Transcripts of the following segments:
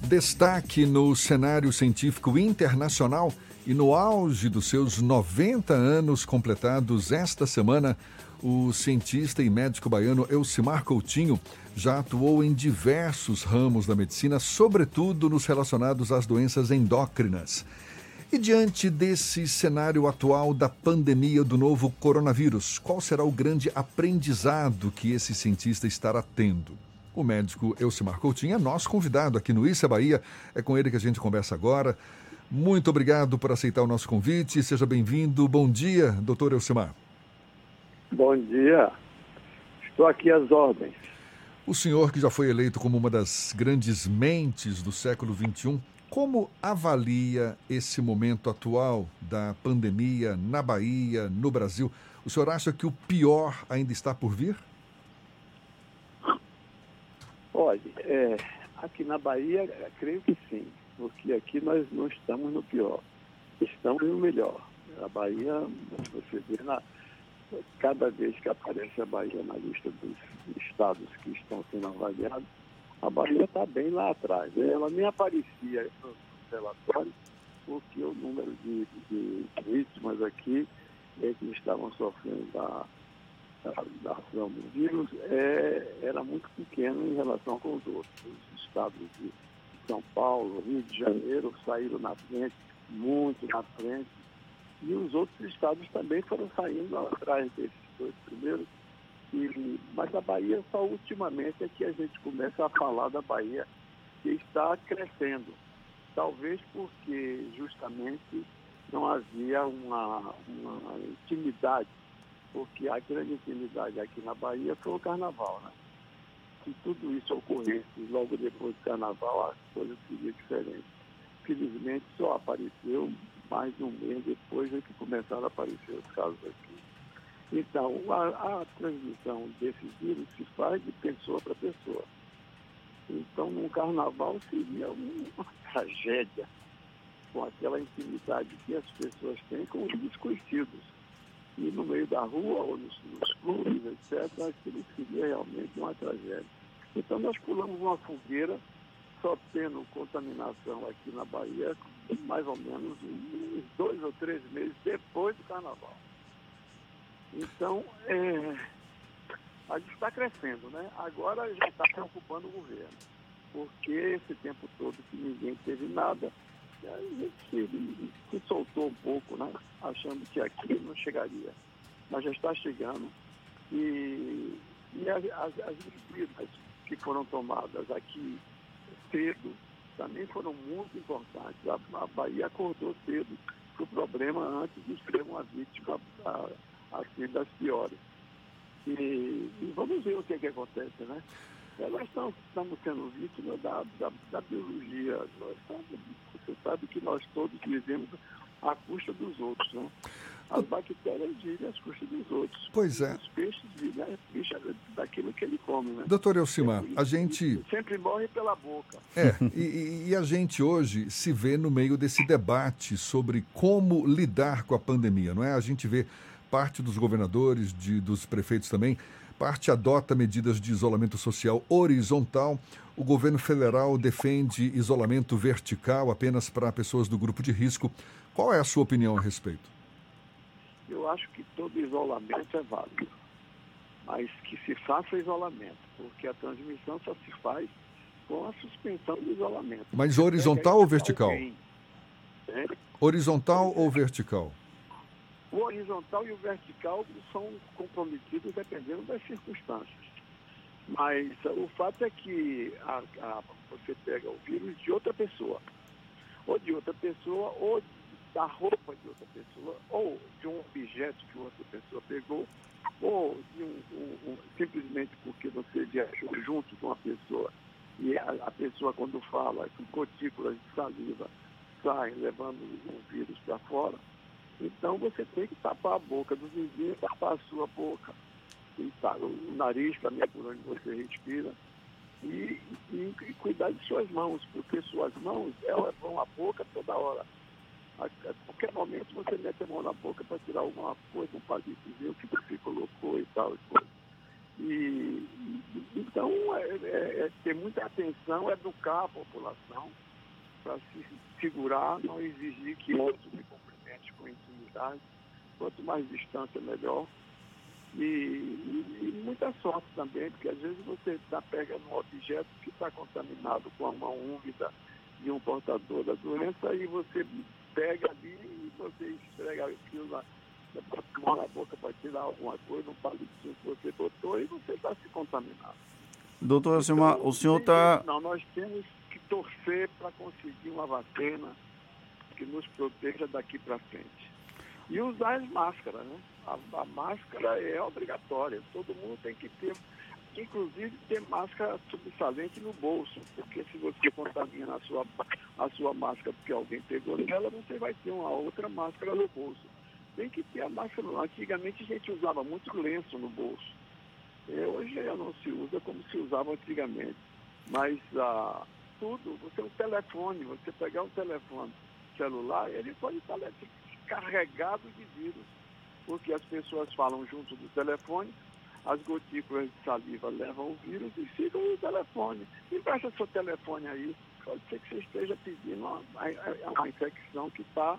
Destaque no cenário científico internacional e no auge dos seus 90 anos completados esta semana, o cientista e médico baiano Elcimar Coutinho já atuou em diversos ramos da medicina, sobretudo nos relacionados às doenças endócrinas. E diante desse cenário atual da pandemia do novo coronavírus, qual será o grande aprendizado que esse cientista estará tendo? O médico Elcimar Coutinho é nosso convidado aqui no Issa Bahia. É com ele que a gente conversa agora. Muito obrigado por aceitar o nosso convite. Seja bem-vindo. Bom dia, doutor Elcimar. Bom dia. Estou aqui às ordens. O senhor, que já foi eleito como uma das grandes mentes do século XXI, como avalia esse momento atual da pandemia na Bahia, no Brasil? O senhor acha que o pior ainda está por vir? Olha, é, aqui na Bahia, creio que sim, porque aqui nós não estamos no pior, estamos no melhor. A Bahia, você vê, na, cada vez que aparece a Bahia na lista dos estados que estão sendo avaliados, a Bahia está bem lá atrás. Ela nem aparecia no relatório, porque o número de, de vítimas aqui é que estavam sofrendo da ação do vírus é, era muito pequeno em relação com os outros. Os estados de São Paulo, Rio de Janeiro saíram na frente, muito na frente, e os outros estados também foram saindo atrás desses dois primeiros. E, mas a Bahia, só ultimamente é que a gente começa a falar da Bahia, que está crescendo. Talvez porque justamente não havia uma, uma intimidade porque a grande intimidade aqui na Bahia foi o carnaval, né? Se tudo isso ocorresse logo depois do carnaval, a coisa seria diferente. Felizmente só apareceu mais de um mês depois é que começaram a aparecer os casos aqui. Então, a, a transmissão desse vírus se faz de pessoa para pessoa. Então, num carnaval seria uma tragédia com aquela intimidade que as pessoas têm com os desconhecidos e no meio da rua ou nos, nos clubes, etc., aquilo seria realmente uma tragédia. Então nós pulamos uma fogueira, só tendo contaminação aqui na Bahia, mais ou menos uns dois ou três meses depois do carnaval. Então, é, a gente está crescendo, né? Agora já está preocupando o governo, porque esse tempo todo que ninguém teve nada, a gente se, se soltou um pouco, né? achando que aqui não chegaria. Mas já está chegando. E, e as, as, as medidas que foram tomadas aqui cedo também foram muito importantes. A, a Bahia acordou cedo para o problema antes de ser uma vítima assim das piores. E, e, vamos ver o que, é que acontece, né? Nós estamos, estamos sendo vítimas da, da, da biologia. Nós estamos, você sabe que nós todos vivemos à custa dos outros, né? As bactérias vivem às custas dos outros. Pois é. Os peixes vivem às custas daquilo que ele come, né? Doutor Elcimar, a gente... Sempre morre pela boca. É, e, e, a gente hoje se vê no meio desse debate sobre como lidar com a pandemia, não é? A gente vê parte dos governadores, de, dos prefeitos também, parte adota medidas de isolamento social horizontal. O governo federal defende isolamento vertical apenas para pessoas do grupo de risco. Qual é a sua opinião a respeito? Eu acho que todo isolamento é válido, mas que se faça isolamento, porque a transmissão só se faz com a suspensão do isolamento. Mas horizontal ou vertical? Horizontal ou vertical? O horizontal e o vertical são comprometidos dependendo das circunstâncias. Mas o fato é que a, a, você pega o vírus de outra pessoa, ou de outra pessoa, ou da roupa de outra pessoa, ou de um objeto que outra pessoa pegou, ou de um, um, um simplesmente porque você viajou junto com a pessoa e a, a pessoa quando fala com gotículas de saliva saem levando o vírus para fora, então você tem que tapar a boca do vizinho, tapar a sua boca, e tá, o nariz também é por onde você respira. E, e, e, cuidar de suas mãos, porque suas mãos elas vão à boca toda hora. A, a qualquer momento você mete a mão na boca para tirar alguma coisa, um palitozinho que você colocou e tal. E. E, então, é, é, é ter muita atenção, educar a população para se segurar, não exigir que outros intimidade. Quanto mais distância, melhor. E, e, e, muita sorte também, porque às vezes você tá, pega num objeto que está contaminado com a mão úmida de um portador da doença e você pega ali e você esfrega aquilo lá mão na boca para tirar alguma coisa, um palito que você botou e você está se contaminando. Doutor então, o senhor está... Não, nós temos que torcer para conseguir uma vacina que nos proteja daqui para frente. E usar as máscaras, né? A, a, máscara é obrigatória, todo mundo tem que ter, inclusive ter máscara subsalente no bolso, porque se você contamina a sua, a sua máscara porque alguém pegou nela, você vai ter uma outra máscara no bolso tem que ter a máscara. Antigamente a gente usava muito lenço no bolso. É, hoje já não se usa como se usava antigamente. Mas ah, tudo, você um telefone, você pegar um telefone celular, ele pode estar carregado de vírus. Porque as pessoas falam junto do telefone, as gotículas de saliva levam o vírus e ficam no telefone. Empresta seu telefone aí. Pode ser que você esteja pedindo uma, uma infecção que está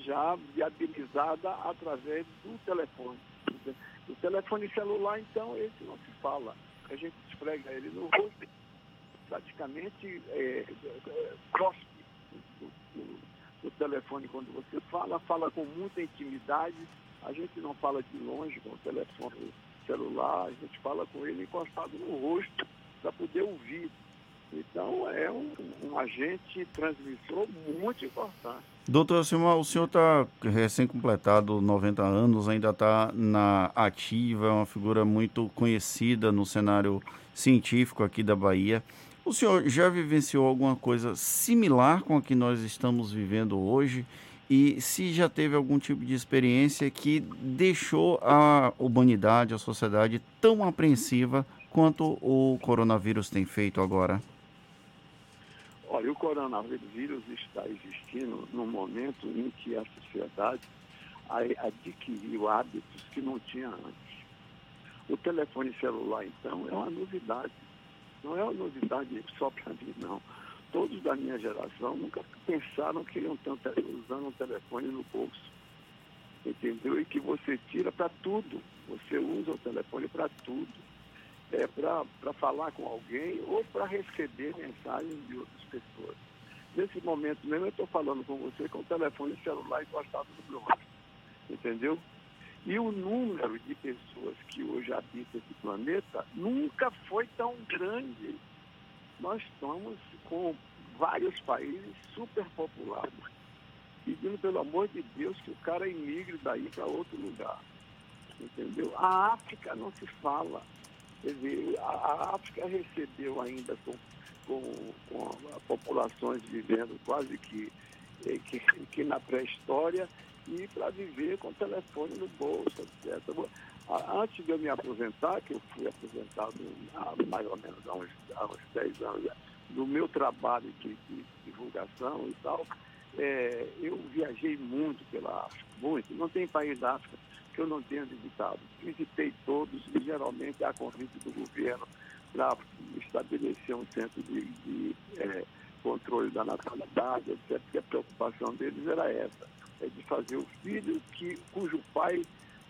já viabilizada através do telefone. O telefone celular, então, esse não se fala. A gente esfrega ele no rosto, praticamente é, o telefone quando você fala, fala com muita intimidade. A gente não fala de longe com o telefone celular, a gente fala com ele encostado no rosto para poder ouvir. Então, é um, um agente transmissor muito importante. Doutor Silmar, o senhor está recém-completado 90 anos, ainda está na ativa, é uma figura muito conhecida no cenário científico aqui da Bahia. O senhor já vivenciou alguma coisa similar com a que nós estamos vivendo hoje? E se já teve algum tipo de experiência que deixou a humanidade, a sociedade tão apreensiva quanto o coronavírus tem feito agora? Olha, o coronavírus está existindo no momento em que a sociedade adquiriu hábitos que não tinha antes. O telefone celular, então, é uma novidade. Não é uma novidade só para mim, não. Todos da minha geração nunca pensaram que iam estar usando um telefone no bolso. Entendeu? E que você tira para tudo. Você usa o telefone para tudo é, para falar com alguém ou para receber mensagens de outras pessoas. Nesse momento mesmo eu estou falando com você com o telefone celular encostado no meu. Entendeu? E o número de pessoas que hoje habitam esse planeta nunca foi tão grande. Nós estamos com vários países superpopulados, pedindo pelo amor de Deus que o cara emigre daí para outro lugar. Entendeu? A África não se fala. Quer dizer, a, África recebeu ainda com, com, com populações vivendo quase que, eh, que, que na pré-história e para viver com telefone no bolso, etc. Antes de eu me aposentar, que eu fui aposentado há mais ou menos há uns, há uns 10 anos, do meu trabalho de, de divulgação e tal, é, eu viajei muito pela África, muito. Não tem país da África que eu não tenha visitado. Visitei todos e geralmente a convite do governo para estabelecer um centro de, de é, controle da natalidade, etc., porque a preocupação deles era essa, é de fazer o filho que, cujo pai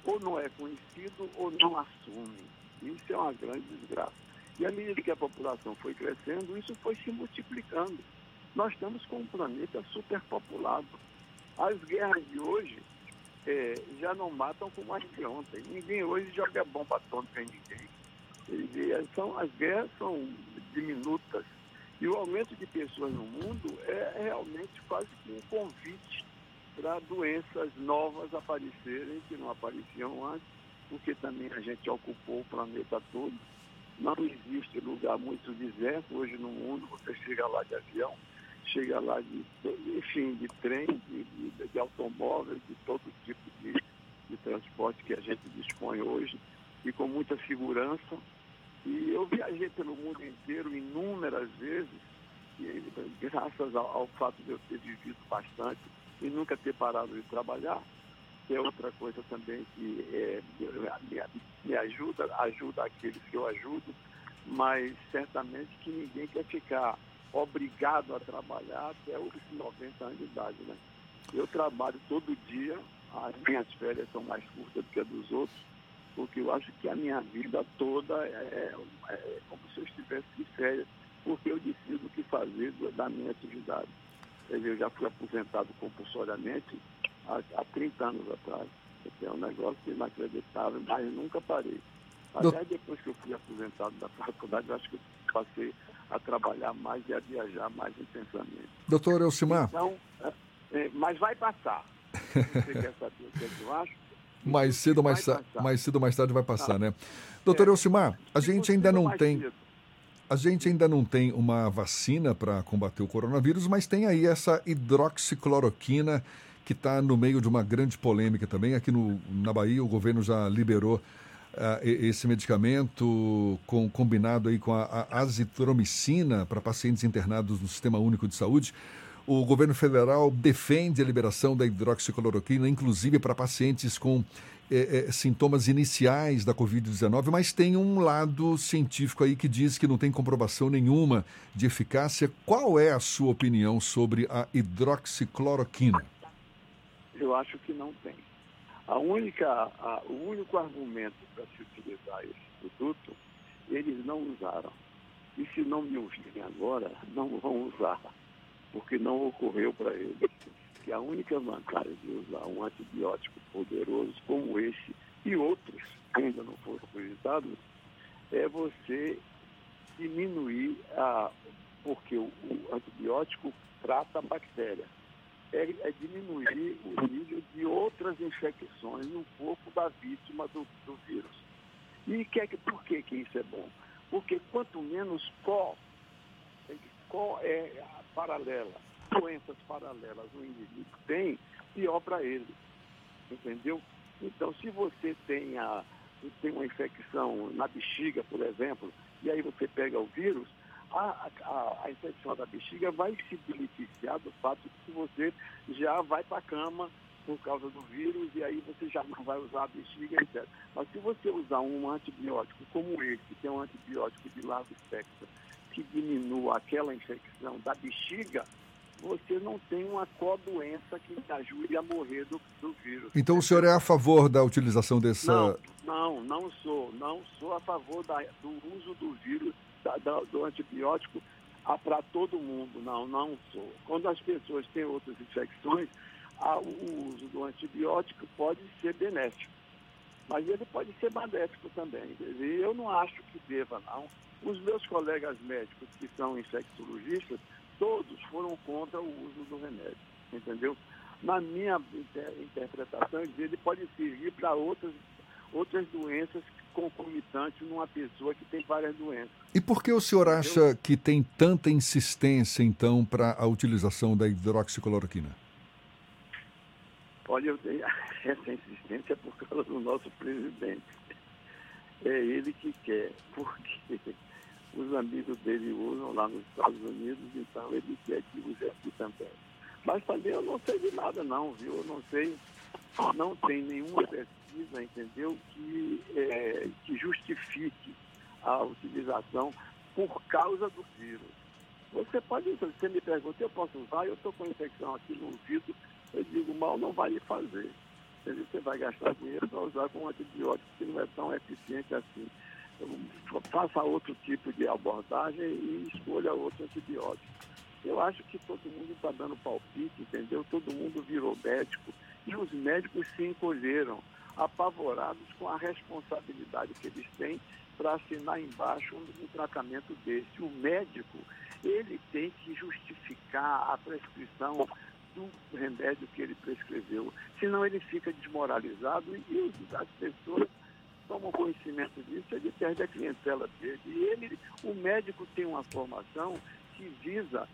ou não é conhecido ou não assume. Isso é uma grande desgraça. E à medida que a população foi crescendo, isso foi se multiplicando. Nós estamos com um planeta superpopulado. As guerras de hoje é, já não matam como as de ontem. Ninguém hoje joga bomba atômica em ninguém. E, são, as guerras são diminutas. E o aumento de pessoas no mundo é realmente quase que um convite para doenças novas aparecerem que não apareciam antes, porque também a gente ocupou o planeta todo. Não existe lugar muito deserto hoje no mundo, você chega lá de avião, chega lá de, enfim, de trem, de, de, de automóveis, de todo tipo de, de transporte que a gente dispõe hoje, e com muita segurança. E eu viajei pelo mundo inteiro inúmeras vezes, e, graças ao, ao fato de eu ter vivido bastante e nunca ter parado de trabalhar, que é outra coisa também que é, me, me ajuda, ajuda aqueles que eu ajudo, mas certamente que ninguém quer ficar obrigado a trabalhar até os 90 anos de idade. Né? Eu trabalho todo dia, as minhas férias são mais curtas do que a dos outros, porque eu acho que a minha vida toda é, é como se eu estivesse de férias, porque eu decido o que fazer da minha atividade. Eu já fui aposentado compulsoriamente há, há 30 anos atrás. É um negócio inacreditável, mas nunca parei. Até depois que eu fui aposentado da faculdade, eu acho que eu passei a trabalhar mais e a viajar mais intensamente. Doutor Elcimar. Então, é, é, mas vai passar. Você quer saber o que, é eu acho? Mais cedo ou mais, mais cedo mais tarde vai passar, né? Doutor é, Elcimar, a gente ainda não tem. Cedo. A gente ainda não tem uma vacina para combater o coronavírus, mas tem aí essa hidroxicloroquina que está no meio de uma grande polêmica também. Aqui no, na Bahia, o governo já liberou uh, esse medicamento com, combinado aí com a, a azitromicina para pacientes internados no Sistema Único de Saúde. O governo federal defende a liberação da hidroxicloroquina, inclusive para pacientes com é, é, sintomas iniciais da Covid-19, mas tem um lado científico aí que diz que não tem comprovação nenhuma de eficácia. Qual é a sua opinião sobre a hidroxicloroquina? Eu acho que não tem. A única, a, o único argumento para se utilizar esse produto, eles não usaram. E se não me ouvirem agora, não vão usar, porque não ocorreu para eles. Que a única vantagem de usar um antibiótico poderoso como esse e outros que ainda não foram cogitados é você diminuir a. porque o, antibiótico trata a bactéria é, é, diminuir o nível de outras infecções no corpo da vítima do, do vírus. E que, é por que, que isso é bom? Porque quanto menos có, có é paralela, doenças paralelas o indivíduo tem, pior para ele. Entendeu? Então, se você tem, a, tem uma infecção na bexiga, por exemplo, e aí você pega o vírus, a, a, a, infecção da bexiga vai se beneficiar do fato de que você já vai para a cama por causa do vírus e aí você já não vai usar a bexiga, etc. Mas se você usar um antibiótico como esse, que é um antibiótico de largo espectro, que diminua aquela infecção da bexiga, você não tem uma co-doença que te ajude a morrer do, do vírus. Então o senhor é a favor da utilização dessa. Não, não, não sou. Não sou a favor da, do uso do vírus da, do antibiótico para todo mundo. Não, não sou. Quando as pessoas têm outras infecções, a, o uso do antibiótico pode ser benéfico. Mas ele pode ser maléfico também. E eu não acho que deva, não. Os meus colegas médicos que são infectologistas, todos foram contra o uso do remédio, entendeu? Na minha inter interpretação, ele pode servir para outras, outras doenças concomitante numa pessoa que tem várias doenças. E por que o senhor acha que tem tanta insistência, então, para a utilização da hidroxicloroquina? Olha, eu tenho essa insistência por causa do nosso presidente. É ele que quer, porque os amigos dele usam lá nos Estados Unidos, então ele quer que use aqui também. Mas também eu não sei de nada não, viu? Eu não sei, não tem nenhuma pesquisa, entendeu, que, é, que justifique a utilização por causa do vírus. Você pode, você me pergunta, eu posso usar, eu estou com infecção aqui no ouvido, eu digo, mal não vai lhe fazer. Você vai gastar dinheiro para usar com um antibiótico que não é tão eficiente assim. Então, faça outro tipo de abordagem e escolha outro antibiótico. Eu acho que todo mundo está dando palpite, entendeu? Todo mundo virou médico e os médicos se encolheram apavorados com a responsabilidade que eles têm para assinar embaixo um, tratamento desse. O médico, ele tem que justificar a prescrição do remédio que ele prescreveu, senão ele fica desmoralizado e as pessoas tomam conhecimento disso, ele perde a clientela dele. E ele, o médico tem uma formação que visa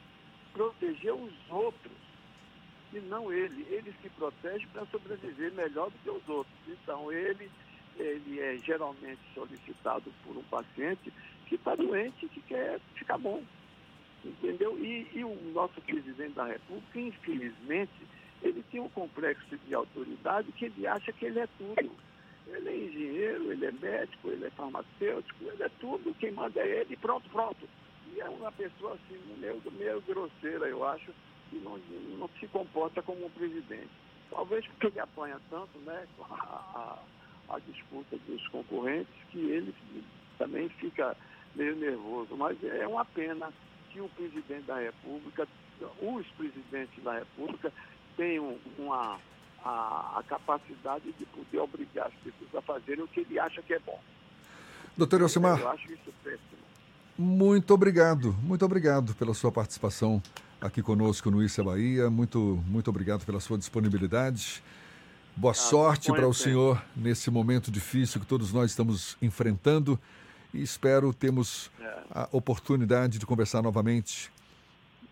proteger os outros e não ele. Ele se protege para sobreviver melhor do que os outros. Então, ele, ele é geralmente solicitado por um paciente que está doente e que quer ficar bom. Entendeu? E, e, o nosso presidente da República, infelizmente, ele tem um complexo de autoridade que ele acha que ele é tudo. Ele é engenheiro, ele é médico, ele é farmacêutico, ele é tudo, quem manda é ele, pronto, pronto. E é uma pessoa assim, meio, meio grosseira, eu acho, que não, não se comporta como um presidente. Talvez porque ele apanha tanto né, a, a, a disputa dos concorrentes que ele também fica meio nervoso. Mas é uma pena que o presidente da República, os presidentes da República, tenham uma, a, a capacidade de poder obrigar as pessoas a fazerem o que ele acha que é bom. Doutor Elcimar. Eu acho isso péssimo. Muito obrigado, muito obrigado pela sua participação aqui conosco no Issa Bahia. Muito, muito obrigado pela sua disponibilidade. Boa ah, sorte para o senhor nesse momento difícil que todos nós estamos enfrentando e espero termos é. a oportunidade de conversar novamente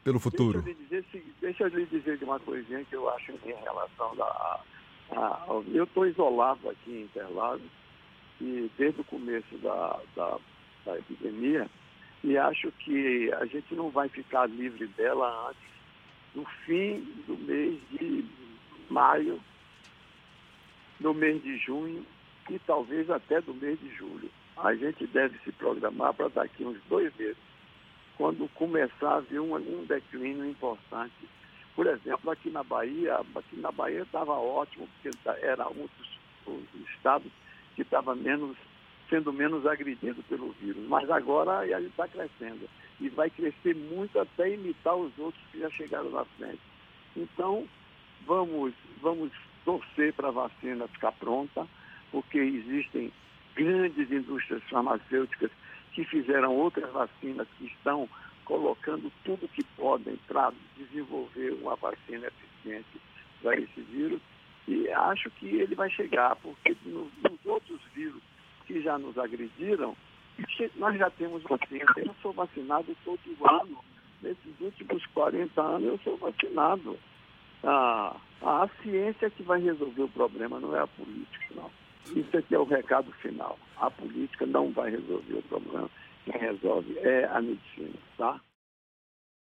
pelo futuro. Deixa eu lhe dizer, deixa eu lhe dizer de uma coisinha que eu acho em relação da. A, eu estou isolado aqui em Interlagos e desde o começo da, da, da epidemia e acho que a gente não vai ficar livre dela antes do fim do mês de maio, do mês de junho e talvez até do mês de julho a gente deve se programar para daqui uns dois meses, quando começar a vir um, um declínio importante. Por exemplo, aqui na Bahia, aqui na Bahia estava ótimo, porque era um dos estados que estava menos, sendo menos agredido pelo vírus. Mas agora ele está crescendo. E vai crescer muito até imitar os outros que já chegaram na frente. Então, vamos, vamos torcer para a vacina ficar pronta, porque existem grandes indústrias farmacêuticas que fizeram outras vacinas, que estão colocando tudo que podem para desenvolver uma vacina eficiente para esse vírus. E acho que ele vai chegar, porque nos, nos outros vírus que já nos agrediram, nós já temos vacina. Eu sou vacinado todo ano. Nesses últimos 40 anos eu sou vacinado. Ah, a ciência é que vai resolver o problema, não é a política, não. Isso aqui é o recado final. A política não vai resolver o problema. Quem resolve é a medicina, tá?